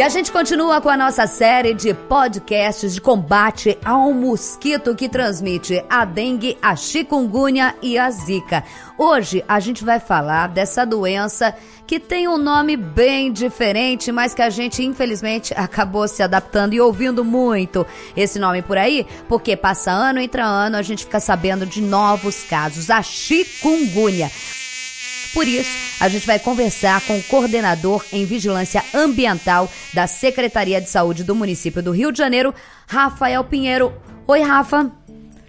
E a gente continua com a nossa série de podcasts de combate ao mosquito que transmite a dengue, a chikungunya e a zika. Hoje a gente vai falar dessa doença que tem um nome bem diferente, mas que a gente infelizmente acabou se adaptando e ouvindo muito esse nome por aí, porque passa ano entra ano a gente fica sabendo de novos casos, a chikungunya. Por isso, a gente vai conversar com o coordenador em vigilância ambiental da Secretaria de Saúde do município do Rio de Janeiro, Rafael Pinheiro. Oi, Rafa.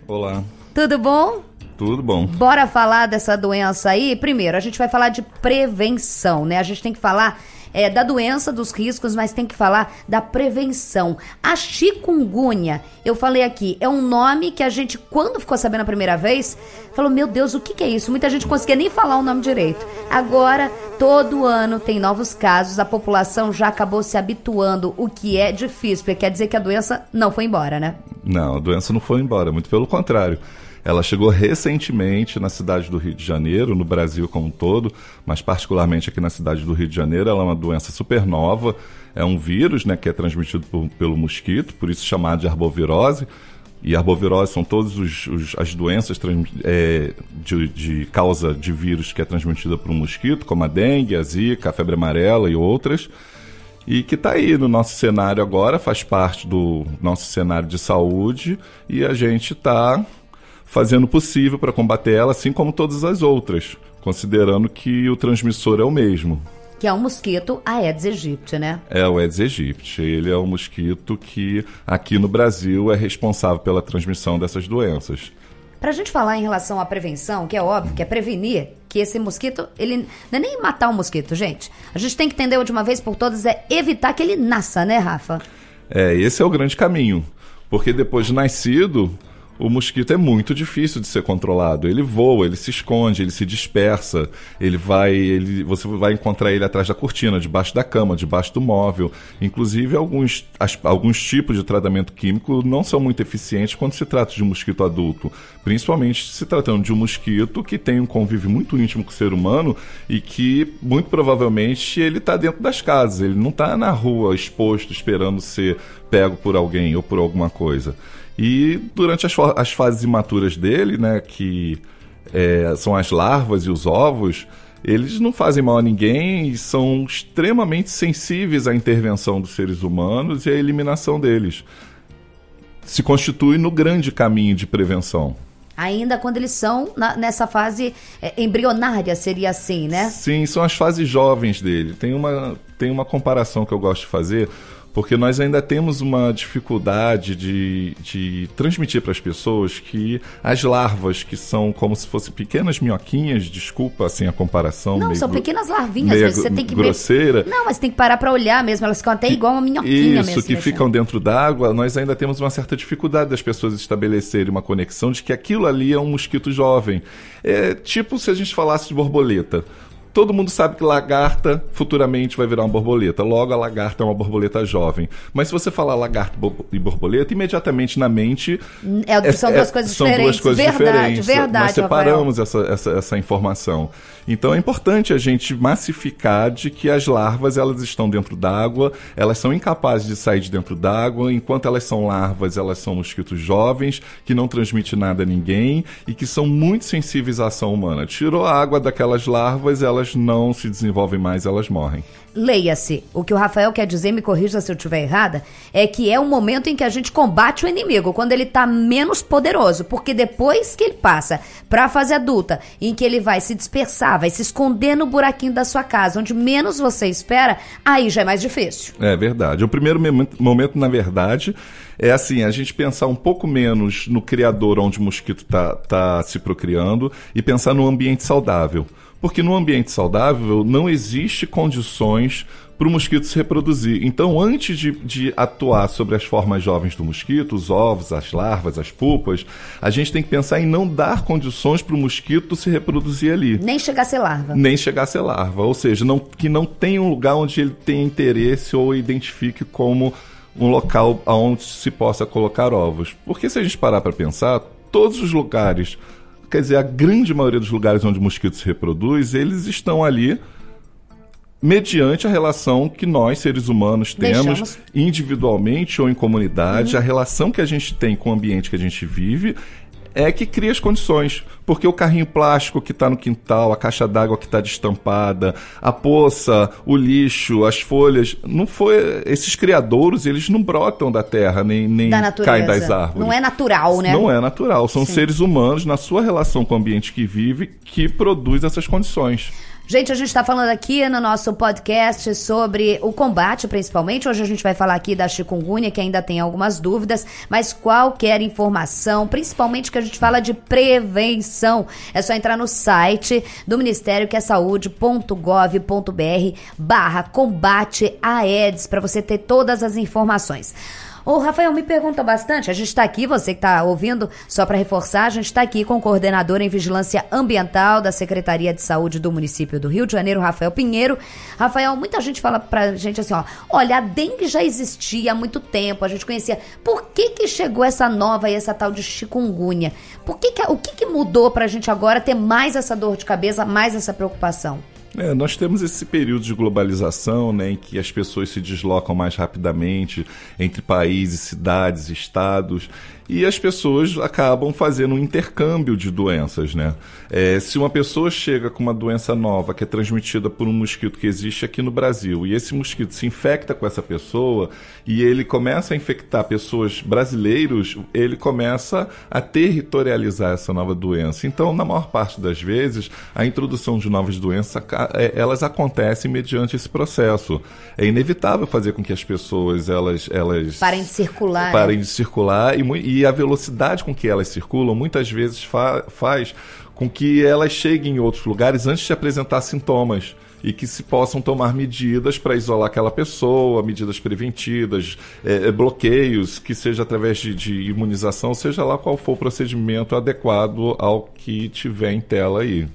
Olá. Tudo bom? Tudo bom. Bora falar dessa doença aí? Primeiro, a gente vai falar de prevenção, né? A gente tem que falar é, da doença, dos riscos, mas tem que falar da prevenção. A chikungunya, eu falei aqui, é um nome que a gente, quando ficou sabendo a primeira vez, falou: Meu Deus, o que, que é isso? Muita gente conseguia nem falar o nome direito. Agora, todo ano tem novos casos, a população já acabou se habituando, o que é difícil, porque quer dizer que a doença não foi embora, né? Não, a doença não foi embora, muito pelo contrário. Ela chegou recentemente na cidade do Rio de Janeiro, no Brasil como um todo, mas particularmente aqui na cidade do Rio de Janeiro. Ela é uma doença super nova, é um vírus né, que é transmitido por, pelo mosquito, por isso chamado de arbovirose. E arbovirose são todas as doenças é, de, de, causa de vírus que é transmitida por um mosquito, como a dengue, a zika, a febre amarela e outras. E que está aí no nosso cenário agora, faz parte do nosso cenário de saúde e a gente está fazendo o possível para combater ela, assim como todas as outras, considerando que o transmissor é o mesmo. Que é o mosquito Aedes aegypti, né? É o Aedes aegypti. Ele é o mosquito que aqui no Brasil é responsável pela transmissão dessas doenças. Para a gente falar em relação à prevenção, que é óbvio, que é prevenir que esse mosquito, ele não é nem matar o mosquito, gente. A gente tem que entender de uma vez por todas é evitar que ele nasça, né, Rafa? É, esse é o grande caminho. Porque depois de nascido, o mosquito é muito difícil de ser controlado. Ele voa, ele se esconde, ele se dispersa, ele vai, ele, você vai encontrar ele atrás da cortina, debaixo da cama, debaixo do móvel. Inclusive, alguns, as, alguns tipos de tratamento químico não são muito eficientes quando se trata de um mosquito adulto, principalmente se tratando de um mosquito que tem um convívio muito íntimo com o ser humano e que, muito provavelmente, ele está dentro das casas, ele não está na rua exposto esperando ser pego por alguém ou por alguma coisa. E durante as, as fases imaturas dele, né, que é, são as larvas e os ovos, eles não fazem mal a ninguém e são extremamente sensíveis à intervenção dos seres humanos e à eliminação deles. Se constitui no grande caminho de prevenção. Ainda quando eles são na, nessa fase é, embrionária, seria assim, né? Sim, são as fases jovens dele. Tem uma, tem uma comparação que eu gosto de fazer porque nós ainda temos uma dificuldade de, de transmitir para as pessoas que as larvas, que são como se fossem pequenas minhoquinhas, desculpa assim a comparação. Não, são pequenas larvinhas, mas você tem que grosseira. Não, mas tem que parar para olhar mesmo, elas ficam até igual uma minhoquinha Isso, mesmo. que ficam dentro d'água, nós ainda temos uma certa dificuldade das pessoas estabelecerem uma conexão de que aquilo ali é um mosquito jovem. É tipo se a gente falasse de borboleta. Todo mundo sabe que lagarta futuramente vai virar uma borboleta. Logo, a lagarta é uma borboleta jovem. Mas se você falar lagarto e borboleta, imediatamente na mente. É, são é, duas coisas são diferentes. Duas coisas verdade, diferentes. verdade. Nós separamos essa, essa, essa, informação. Então é importante a gente massificar de que as larvas elas estão dentro d'água, elas são incapazes de sair de dentro d'água. Enquanto elas são larvas, elas são mosquitos jovens, que não transmitem nada a ninguém e que são muito sensíveis à ação humana. Tirou a água daquelas larvas, elas elas não se desenvolvem mais, elas morrem. Leia-se. O que o Rafael quer dizer, me corrija se eu estiver errada, é que é o momento em que a gente combate o inimigo, quando ele está menos poderoso. Porque depois que ele passa para a fase adulta, em que ele vai se dispersar, vai se esconder no buraquinho da sua casa, onde menos você espera, aí já é mais difícil. É verdade. O primeiro momento, na verdade, é assim, a gente pensar um pouco menos no criador onde o mosquito está tá se procriando e pensar no ambiente saudável. Porque no ambiente saudável não existe condições para o mosquito se reproduzir. Então, antes de, de, atuar sobre as formas jovens do mosquito, os ovos, as larvas, as pupas, a gente tem que pensar em não dar condições para o mosquito se reproduzir ali. Nem chegar a ser larva. Nem chegar a ser larva. Ou seja, não, que não tenha um lugar onde ele tenha interesse ou identifique como um local onde se possa colocar ovos. Porque se a gente parar para pensar, todos os lugares quer dizer, a grande maioria dos lugares onde o mosquito se reproduz, eles estão ali mediante a relação que nós, seres humanos, temos Deixamos. individualmente ou em comunidade, a relação que a gente tem com o ambiente que a gente vive é que cria as condições. Porque o carrinho plástico que está no quintal, a caixa d'água que está destampada, a poça, o lixo, as folhas, não foi. Esses criadouros, eles não brotam da terra, nem, nem Da caem das árvores. Não é natural, né? Não é natural. São Sim. seres humanos, na sua relação com o ambiente que vive, que produz essas condições. Gente, a gente está falando aqui no nosso podcast sobre o combate, principalmente. Hoje a gente vai falar aqui da chikungunya, que ainda tem algumas dúvidas, mas qualquer informação, principalmente que a gente fala de prevenção, é só entrar no site do Ministério, que é saúde.gov.br barra combate a para você ter todas as informações. Ô, Rafael, me pergunta bastante. A gente está aqui, você que está ouvindo, só para reforçar, a gente está aqui com o coordenador em vigilância ambiental da Secretaria de Saúde do município do Rio de Janeiro, Rafael Pinheiro. Rafael, muita gente fala pra gente assim, ó, olha, a dengue já existia há muito tempo, a gente conhecia. Por que que chegou essa nova e essa tal de chikungunya? Por que que, o que que mudou pra gente agora ter mais essa dor de cabeça, mais essa preocupação? É, nós temos esse período de globalização, né, em que as pessoas se deslocam mais rapidamente entre países, cidades, estados, e as pessoas acabam fazendo um intercâmbio de doenças, né? É, se uma pessoa chega com uma doença nova que é transmitida por um mosquito que existe aqui no Brasil, e esse mosquito se infecta com essa pessoa, e ele começa a infectar pessoas brasileiros, ele começa a territorializar essa nova doença. Então, na maior parte das vezes, a introdução de novas doenças, é, elas acontecem mediante esse processo. É inevitável fazer com que as pessoas elas elas Parem de circular. parem de circular e, mui- e a velocidade com que elas circulam muitas vezes fa- faz com que elas cheguem em outros lugares antes de apresentar sintomas e que se possam tomar medidas para isolar aquela pessoa, medidas preventivas, eh, eh, bloqueios, que seja através de, de imunização, seja lá qual for o procedimento adequado ao que tiver em tela aí.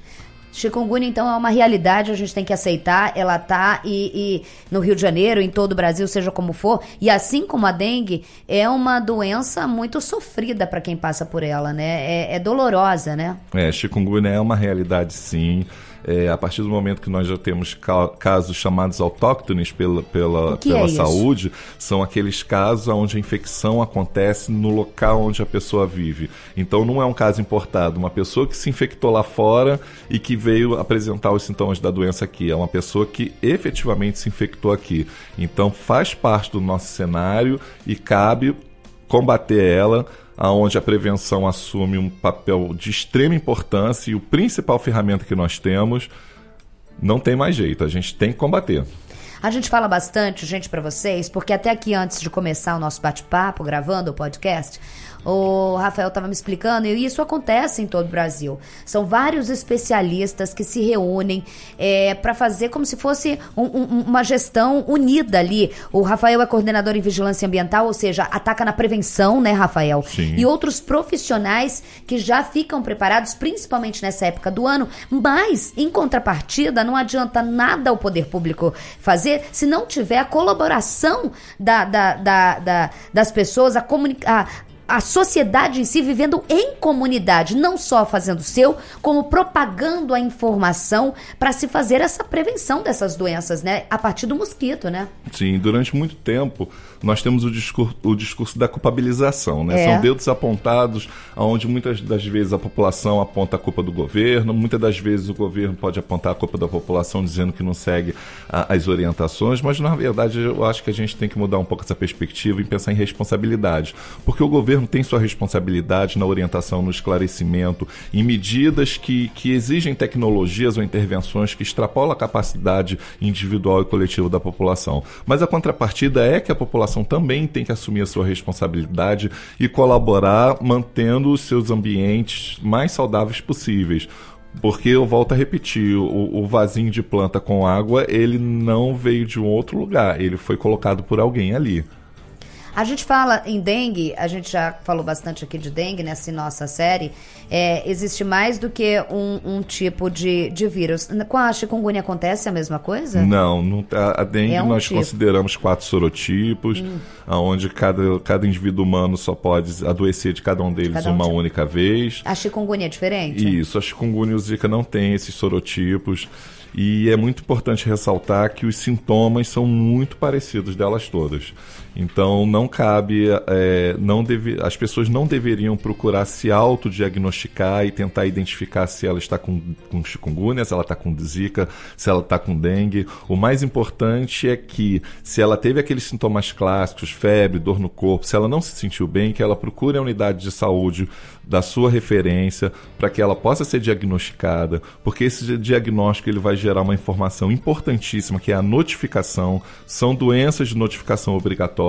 Chikungunya, então, é uma realidade, a gente tem que aceitar, ela tá e, e no Rio de Janeiro, em todo o Brasil, seja como for, e assim como a dengue, é uma doença muito sofrida para quem passa por ela, né? É, é dolorosa, né? É, chikungunya é uma realidade sim. É, a partir do momento que nós já temos ca- casos chamados autóctones pela, pela, pela é saúde, são aqueles casos onde a infecção acontece no local onde a pessoa vive. Então não é um caso importado, uma pessoa que se infectou lá fora e que veio apresentar os sintomas da doença aqui. É uma pessoa que efetivamente se infectou aqui. Então faz parte do nosso cenário e cabe combater ela, aonde a prevenção assume um papel de extrema importância e o principal ferramenta que nós temos não tem mais jeito, a gente tem que combater. A gente fala bastante, gente, pra vocês, porque até aqui antes de começar o nosso bate-papo, gravando o podcast, o Rafael estava me explicando, e isso acontece em todo o Brasil. São vários especialistas que se reúnem é, para fazer como se fosse um- um- uma gestão unida ali. O Rafael é coordenador em vigilância ambiental, ou seja, ataca na prevenção, né, Rafael? Sim. E outros profissionais que já ficam preparados, principalmente nessa época do ano, mas, em contrapartida, não adianta nada o poder público fazer se não tiver a colaboração da, da- da- da- das pessoas, a, comuni- a, a sociedade em si vivendo em comunidade, não só fazendo o seu, como propagando a informação para se fazer essa prevenção dessas doenças, né? A partir do mosquito, né? Sim, durante muito tempo nós temos o discurso, o discurso da culpabilização, né? É. São dedos apontados, onde muitas das vezes a população aponta a culpa do governo, muitas das vezes o governo pode apontar a culpa da população dizendo que não segue a- as orientações, mas na verdade eu acho que a gente tem que mudar um pouco essa perspectiva e pensar em responsabilidade, porque o governo tem sua responsabilidade na orientação, no esclarecimento, em medidas que, que exigem tecnologias ou intervenções que extrapolam a capacidade individual e coletiva da população. Mas a contrapartida é que a população também tem que assumir a sua responsabilidade e colaborar mantendo os seus ambientes mais saudáveis possíveis. Porque eu volto a repetir, o, o vasinho de planta com água, ele não veio de um outro lugar, ele foi colocado por alguém ali. A gente fala em dengue, a gente já falou bastante aqui de dengue nessa nossa série. É, existe mais do que um, um, tipo de, de vírus. Com a chikungunya acontece a mesma coisa? Não, não a, a dengue é um nós tipo. consideramos quatro sorotipos, hum. onde cada, cada indivíduo humano só pode adoecer de cada um deles cada um uma única vez. A chikungunya é diferente? Isso, a chikungunya e o zika não tem esses sorotipos. E é muito importante ressaltar que os sintomas são muito parecidos delas todas. Então não cabe, é, não deve, as pessoas não deveriam procurar se autodiagnosticar e tentar identificar se ela está com, com chikungunya, se ela está com zika, se ela está com dengue. O mais importante é que se ela teve aqueles sintomas clássicos, febre, dor no corpo, se ela não se sentiu bem, que ela procure a unidade de saúde da sua referência para que ela possa ser diagnosticada, porque esse diagnóstico ele vai gerar uma informação importantíssima que é a notificação. São doenças de notificação obrigatória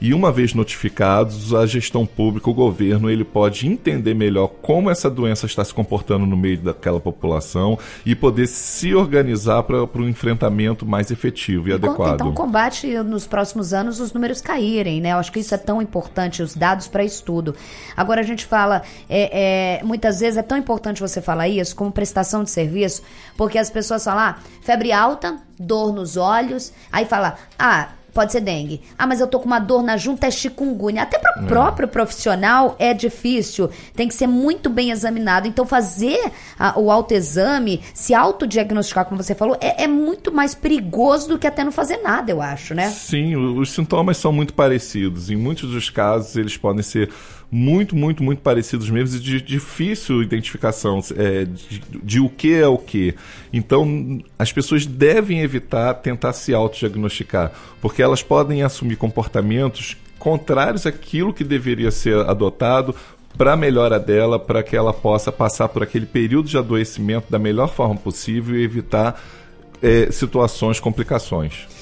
e uma vez notificados, a gestão pública, o governo, ele pode entender melhor como essa doença está se comportando no meio daquela população e poder se organizar para o um enfrentamento mais efetivo e, e adequado. Então, combate nos próximos anos os números caírem, né? Eu acho que isso é tão importante, os dados para estudo. Agora a gente fala, é, é, muitas vezes é tão importante você falar isso como prestação de serviço, porque as pessoas falam, ah, febre alta, dor nos olhos, aí fala, ah, pode ser dengue. Ah, mas eu tô com uma dor na junta, é chikungunya. Até para o é. próprio profissional é difícil, tem que ser muito bem examinado. Então, fazer a, o autoexame, se autodiagnosticar, como você falou, é, é, muito mais perigoso do que até não fazer nada, eu acho, né? Sim, os sintomas são muito parecidos. Em muitos dos casos, eles podem ser muito, muito, muito parecidos mesmo e de difícil identificação é, de, de, o que é o que. Então, as pessoas devem evitar tentar se autodiagnosticar, porque elas podem assumir comportamentos contrários àquilo que deveria ser adotado para a melhora dela, para que ela possa passar por aquele período de adoecimento da melhor forma possível e evitar é, situações, complicações.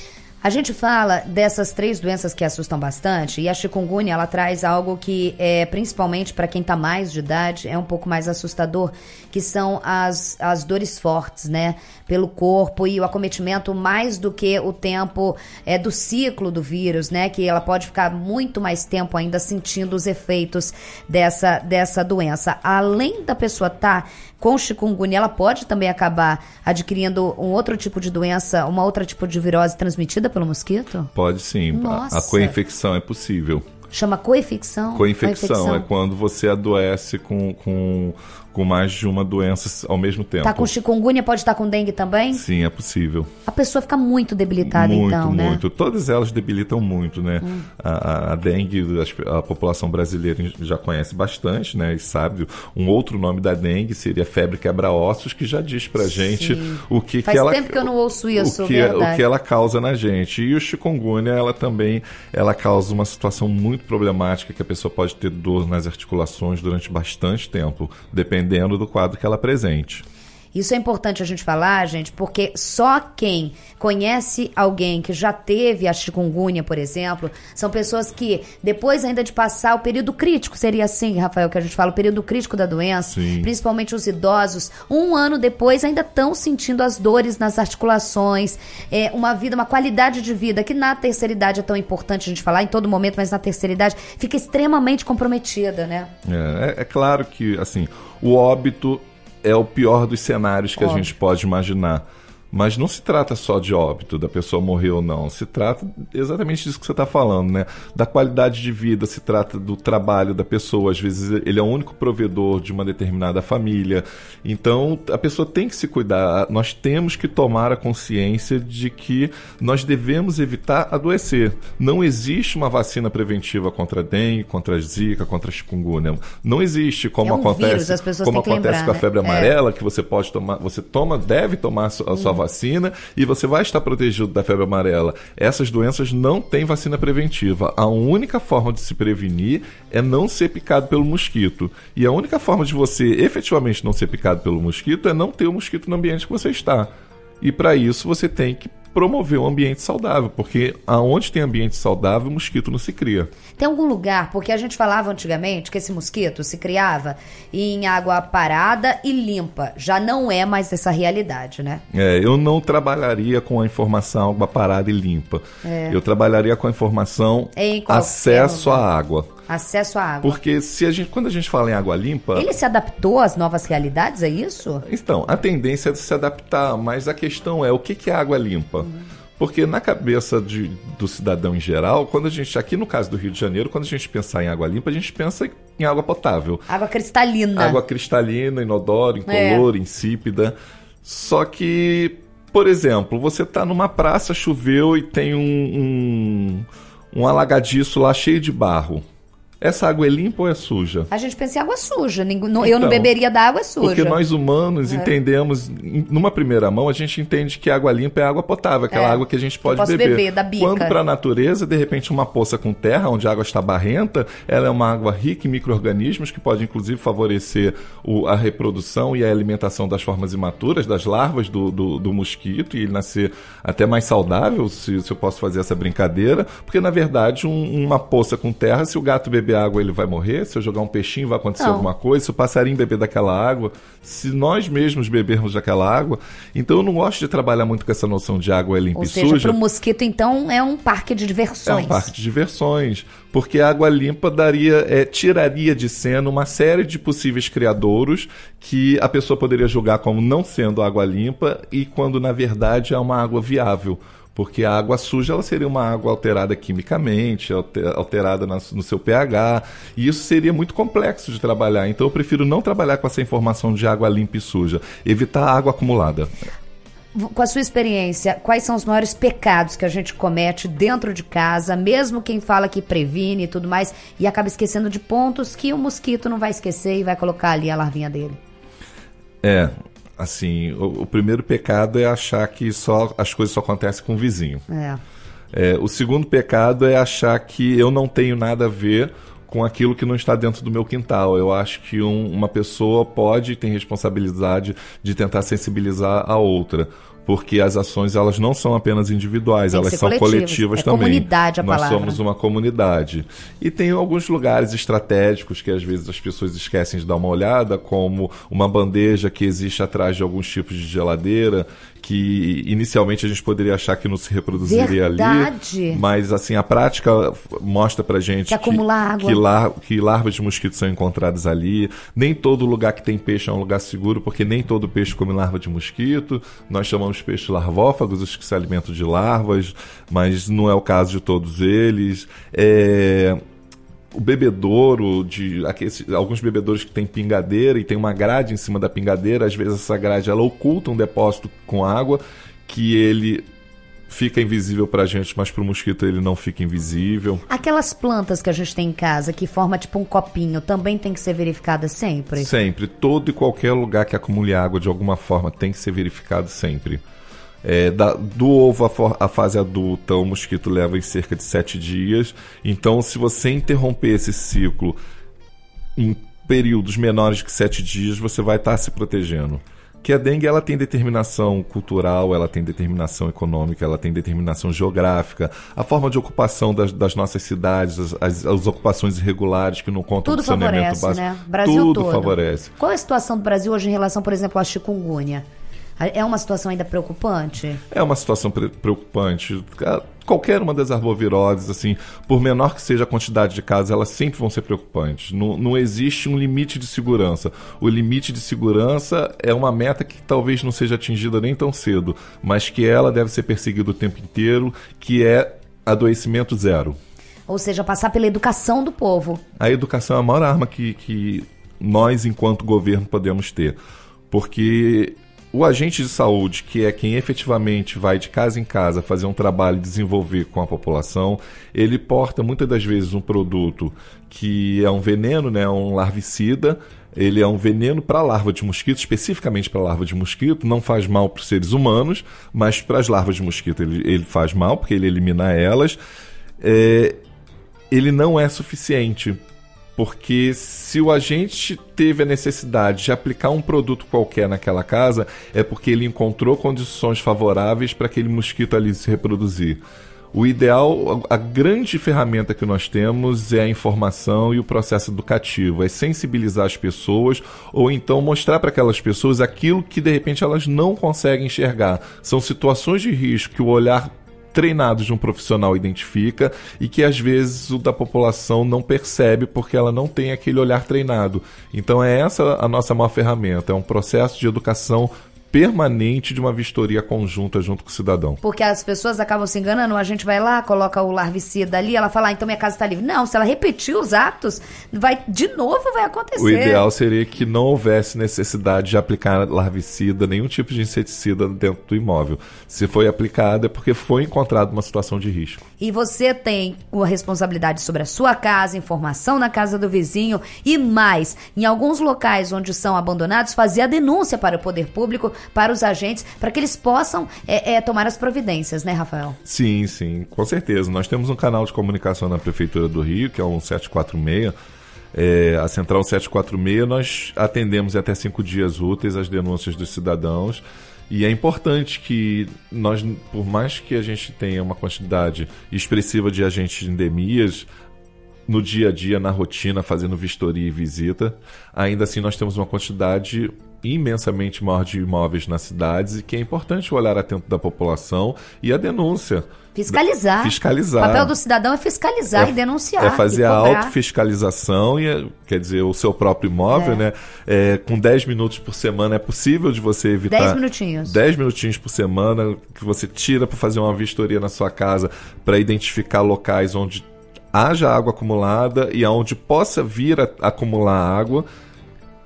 A gente fala dessas três doenças que assustam bastante e a chikungunya ela traz algo que é principalmente para quem está mais de idade é um pouco mais assustador, que são as, as dores fortes, né, pelo corpo e o acometimento mais do que o tempo é do ciclo do vírus, né, que ela pode ficar muito mais tempo ainda sentindo os efeitos dessa dessa doença. Além da pessoa estar tá com chikungunya, ela pode também acabar adquirindo um outro tipo de doença, uma outra tipo de virose transmitida pelo mosquito? Pode sim. Nossa. A, coinfecção é possível. Chama coinfecção? Coinfecção, é quando você adoece com, com com mais de uma doença ao mesmo tempo. Tá com chikungunya, pode estar com dengue também? Sim, é possível. A pessoa fica muito debilitada muito, então, né? Muito, muito. Todas elas debilitam muito, né? Hum. A, a, dengue, a, a, população brasileira já conhece bastante, né? E sabe. Um outro nome da dengue seria febre quebra-ossos, que já diz pra Sim. gente o que, Faz que ela... Faz tempo que eu não ouço isso, o que, é, o que ela causa na gente. E o chikungunya, ela também, ela causa uma situação muito problemática, que a pessoa pode ter dor nas articulações durante bastante tempo, dependendo dependendo do quadro que ela apresente. Isso é importante a gente falar, gente, porque só quem conhece alguém que já teve a chikungunya, por exemplo, são pessoas que, depois ainda de passar o período crítico, seria assim, Rafael, que a gente fala, o período crítico da doença, Sim. principalmente os idosos, um ano depois ainda estão sentindo as dores nas articulações, é, uma vida, uma qualidade de vida que na terceira idade é tão importante a gente falar em todo momento, mas na terceira idade fica extremamente comprometida, né? É, é, é claro que, assim, o óbito é o pior dos cenários que a gente pode imaginar. Mas não se trata só de óbito, da pessoa morrer ou não. Se trata exatamente disso que você está falando, né? Da qualidade de vida, se trata do trabalho da pessoa. Às vezes ele é o único provedor de uma determinada família. Então a pessoa tem que se cuidar. Nós temos que tomar a consciência de que nós devemos evitar adoecer. Não existe uma vacina preventiva contra a dengue, contra a zika, contra a chikungunya. Não existe como é um acontece, vírus, como acontece lembrar, com a febre né? amarela, é. que você pode tomar, você toma, deve tomar a sua hum. vacina vacina e você vai estar protegido da febre amarela. Essas doenças não têm vacina preventiva. A única forma de se prevenir é não ser picado pelo mosquito. E a única forma de você efetivamente não ser picado pelo mosquito é não ter o mosquito no ambiente que você está. E para isso você tem que promover um ambiente saudável, porque aonde tem ambiente saudável, o mosquito não se cria. Tem algum lugar, porque a gente falava antigamente que esse mosquito se criava em água parada e limpa. Já não é mais essa realidade, né? É, eu não trabalharia com a informação água parada e limpa. É. Eu trabalharia com a informação acesso lugar. à água. Acesso à água. Porque se a gente, quando a gente fala em água limpa. Ele se adaptou às novas realidades, é isso? Então, a tendência é se adaptar, mas a questão é o que, que é água limpa? Uhum. Porque na cabeça de, do cidadão em geral, quando a gente, aqui no caso do Rio de Janeiro, quando a gente pensar em água limpa, a gente pensa em água potável. Água cristalina. Água cristalina, inodora, incolor, é. insípida. Só que, por exemplo, você está numa praça, choveu e tem um, um, um alagadiço lá cheio de barro. Essa água é limpa ou é suja? A gente pensa em água suja. eu não então, beberia da água suja. Porque nós humanos é. entendemos, numa primeira mão, a gente entende que água limpa é água potável, aquela é. água que a gente pode beber. beber da bica. Quando para a natureza, de repente, uma poça com terra, onde a água está barrenta, ela é uma água rica em micro-organismos que pode, inclusive, favorecer o, a reprodução e a alimentação das formas imaturas, das larvas do, do, do mosquito, e ele nascer até mais saudável, se, se, eu posso fazer essa brincadeira, porque, na verdade, um, uma poça com terra, se o gato beber beber água ele vai morrer, se eu jogar um peixinho vai acontecer não. alguma coisa, se o passarinho beber daquela água, se nós mesmos bebermos daquela água. Então eu não gosto de trabalhar muito com essa noção de água limpa Ou e seja, suja. Para o mosquito, então, é um parque de diversões. É um parque de diversões. Porque a água limpa daria, é, tiraria de cena uma série de possíveis criadouros que a pessoa poderia julgar como não sendo água limpa e quando na verdade é uma água viável porque a água suja ela seria uma água alterada quimicamente, alterada no seu pH, e isso seria muito complexo de trabalhar. Então eu prefiro não trabalhar com essa informação de água limpa e suja, evitar água acumulada. Com a sua experiência, quais são os maiores pecados que a gente comete dentro de casa, mesmo quem fala que previne e tudo mais, e acaba esquecendo de pontos que o mosquito não vai esquecer e vai colocar ali a larvinha dele? É, assim, o, o, primeiro pecado é achar que só as coisas só acontecem com o vizinho. É. É, o segundo pecado é achar que eu não tenho nada a ver com aquilo que não está dentro do meu quintal. Eu acho que um, uma pessoa pode ter responsabilidade de tentar sensibilizar a outra porque as ações elas não são apenas individuais, tem elas são coletivas é também. Comunidade a Nós palavra. somos uma comunidade. E tem alguns lugares estratégicos que às vezes as pessoas esquecem de dar uma olhada, como uma bandeja que existe atrás de alguns tipos de geladeira, que inicialmente a gente poderia achar que não se reproduziria Verdade. ali. Mas assim, a prática mostra pra gente que, que, água. que, lar que larvas de mosquito são encontradas ali. Nem todo lugar que tem peixe é um lugar seguro, porque nem todo peixe come larva de mosquito. Nós chamamos peixes larvófagos, os que se alimentam de larvas, mas não é o caso de todos eles. É o bebedouro, de aqueles, alguns bebedouros que tem pingadeira e tem uma grade em cima da pingadeira, às vezes essa grade ela oculta um depósito com água que ele fica invisível para a gente, mas para o mosquito ele não fica invisível. Aquelas plantas que a gente tem em casa que forma tipo um copinho também tem que ser verificada sempre? Sempre. Todo e qualquer lugar que acumule água de alguma forma tem que ser verificado sempre. É, da, do ovo à, fase adulta, o mosquito leva em cerca de sete dias. Então, se você interromper esse ciclo em períodos menores que sete dias, você vai estar se protegendo. Que a dengue ela tem determinação cultural, ela tem determinação econômica, ela tem determinação geográfica, a forma de ocupação das, das nossas cidades, as, as, as, ocupações irregulares que não contam tudo com saneamento favorece, básico. Né? Brasil tudo todo. favorece. Qual é a situação do Brasil hoje em relação, por exemplo, à chikungunya? É uma situação ainda preocupante? É uma situação pre preocupante. Qualquer uma das arboviroses, assim, por menor que seja a quantidade de casos, elas sempre vão ser preocupantes. Não, não existe um limite de segurança. O limite de segurança é uma meta que talvez não seja atingida nem tão cedo, mas que ela deve ser perseguida o tempo inteiro, que é adoecimento zero. Ou seja, passar pela educação do povo. A educação é a maior arma que, que nós, enquanto governo, podemos ter. Porque o agente de saúde, que é quem efetivamente vai de casa em casa fazer um trabalho e desenvolver com a população, ele porta muitas das vezes um produto que é um veneno, né, um larvicida, ele é um veneno para larva de mosquito, especificamente para larva de mosquito, não faz mal para os seres humanos, mas para as larvas de mosquito ele, ele faz mal, porque ele elimina elas. É, ele não é suficiente Porque se o agente teve a necessidade de aplicar um produto qualquer naquela casa, é porque ele encontrou condições favoráveis para aquele mosquito ali se reproduzir. O ideal, a grande ferramenta que nós temos é a informação e o processo educativo, é sensibilizar as pessoas ou então mostrar para aquelas pessoas aquilo que de repente elas não conseguem enxergar. São situações de risco que o olhar treinado de um profissional identifica e que às vezes o da população não percebe porque ela não tem aquele olhar treinado. Então é essa a nossa maior ferramenta, é um processo de educação permanente de uma vistoria conjunta junto com o cidadão. Porque as pessoas acabam se enganando, a gente vai lá, coloca o larvicida ali, ela fala, ah, então minha casa está livre. Não, se ela repetir os atos, vai de novo vai acontecer. O ideal seria que não houvesse necessidade de aplicar larvicida, nenhum tipo de inseticida dentro do imóvel. Se foi aplicado é porque foi encontrada uma situação de risco. E você tem uma responsabilidade sobre a sua casa, informação na casa do vizinho e mais, em alguns locais onde são abandonados, fazer a denúncia para o poder público para os agentes, para que eles possam é, é, tomar as providências, né, Rafael? Sim, sim, com certeza. Nós temos um canal de comunicação na Prefeitura do Rio, que é um 746. É, a Central 746, nós atendemos até cinco dias úteis as denúncias dos cidadãos. E é importante que nós, por mais que a gente tenha uma quantidade expressiva de agentes de endemias, no dia a dia, na rotina, fazendo vistoria e visita, ainda assim nós temos uma quantidade imensamente maior de imóveis nas cidades e que é importante o olhar atento da população e a denúncia. Fiscalizar. Fiscalizar. O papel do cidadão é fiscalizar é, e denunciar. É fazer a autofiscalização, e, quer dizer, o seu próprio imóvel, é. né? É, com 10 minutos por semana é possível de você evitar. 10 minutinhos. 10 minutinhos por semana que você tira para fazer uma vistoria na sua casa para identificar locais onde haja água acumulada e aonde possa vir a acumular água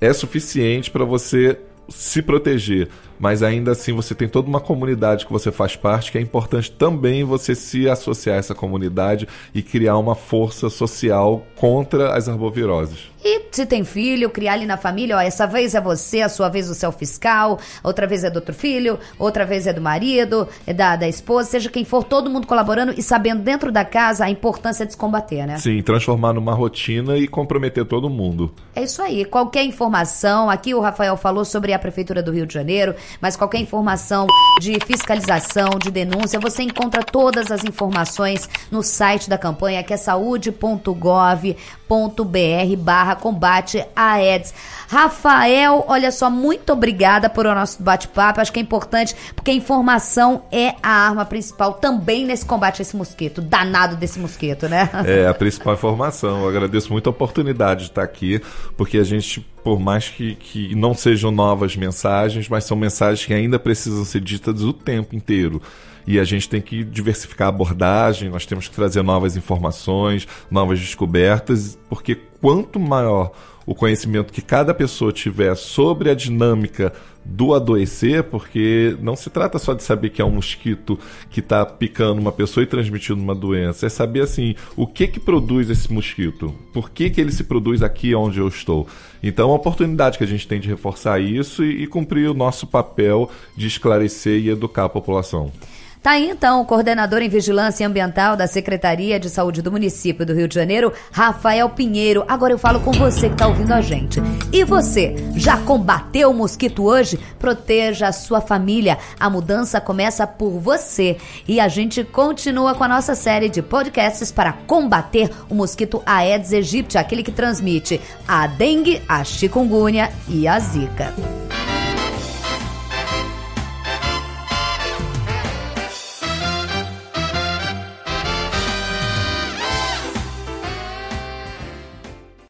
é suficiente para você se proteger, mas ainda assim você tem toda uma comunidade que você faz parte, que é importante também você se associar a essa comunidade e criar uma força social contra as arboviroses. E se tem filho, criar ali na família, ó, essa vez é você, a sua vez o seu fiscal, outra vez é do outro filho, outra vez é do marido, é da, da esposa, seja quem for, todo mundo colaborando e sabendo dentro da casa a importância de se combater, né? Sim, transformar numa rotina e comprometer todo mundo. É isso aí. Qualquer informação, aqui o Rafael falou sobre a Prefeitura do Rio de Janeiro, mas qualquer informação de fiscalização, de denúncia, você encontra todas as informações no site da campanha, que é saúde.gov.br barra combate a AIDS. Rafael, olha só, muito obrigada por o nosso bate-papo. Acho que é importante, porque a informação é a arma principal também nesse combate a esse mosquito. Danado desse mosquito, né? É, a principal informação. Eu agradeço muito a oportunidade de estar aqui, porque a gente, por mais que, que não sejam novas mensagens, mas são mensagens que ainda precisam ser ditas o tempo inteiro e a gente tem que diversificar a abordagem, nós temos que trazer novas informações, novas descobertas, porque quanto maior o conhecimento que cada pessoa tiver sobre a dinâmica do adoecer, porque não se trata só de saber que é um mosquito que está picando uma pessoa e transmitindo uma doença, é saber assim o que que produz esse mosquito, por que que ele se produz aqui onde eu estou. Então é uma oportunidade que a gente tem de reforçar isso e, e cumprir o nosso papel de esclarecer e educar a população. Tá aí então o coordenador em vigilância ambiental da Secretaria de Saúde do município do Rio de Janeiro, Rafael Pinheiro. Agora eu falo com você que tá ouvindo a gente. E você, já combateu o mosquito hoje? Proteja a sua família. A mudança começa por você. E a gente continua com a nossa série de podcasts para combater o mosquito Aedes aegypti, aquele que transmite a dengue, a chikungunya e a zika.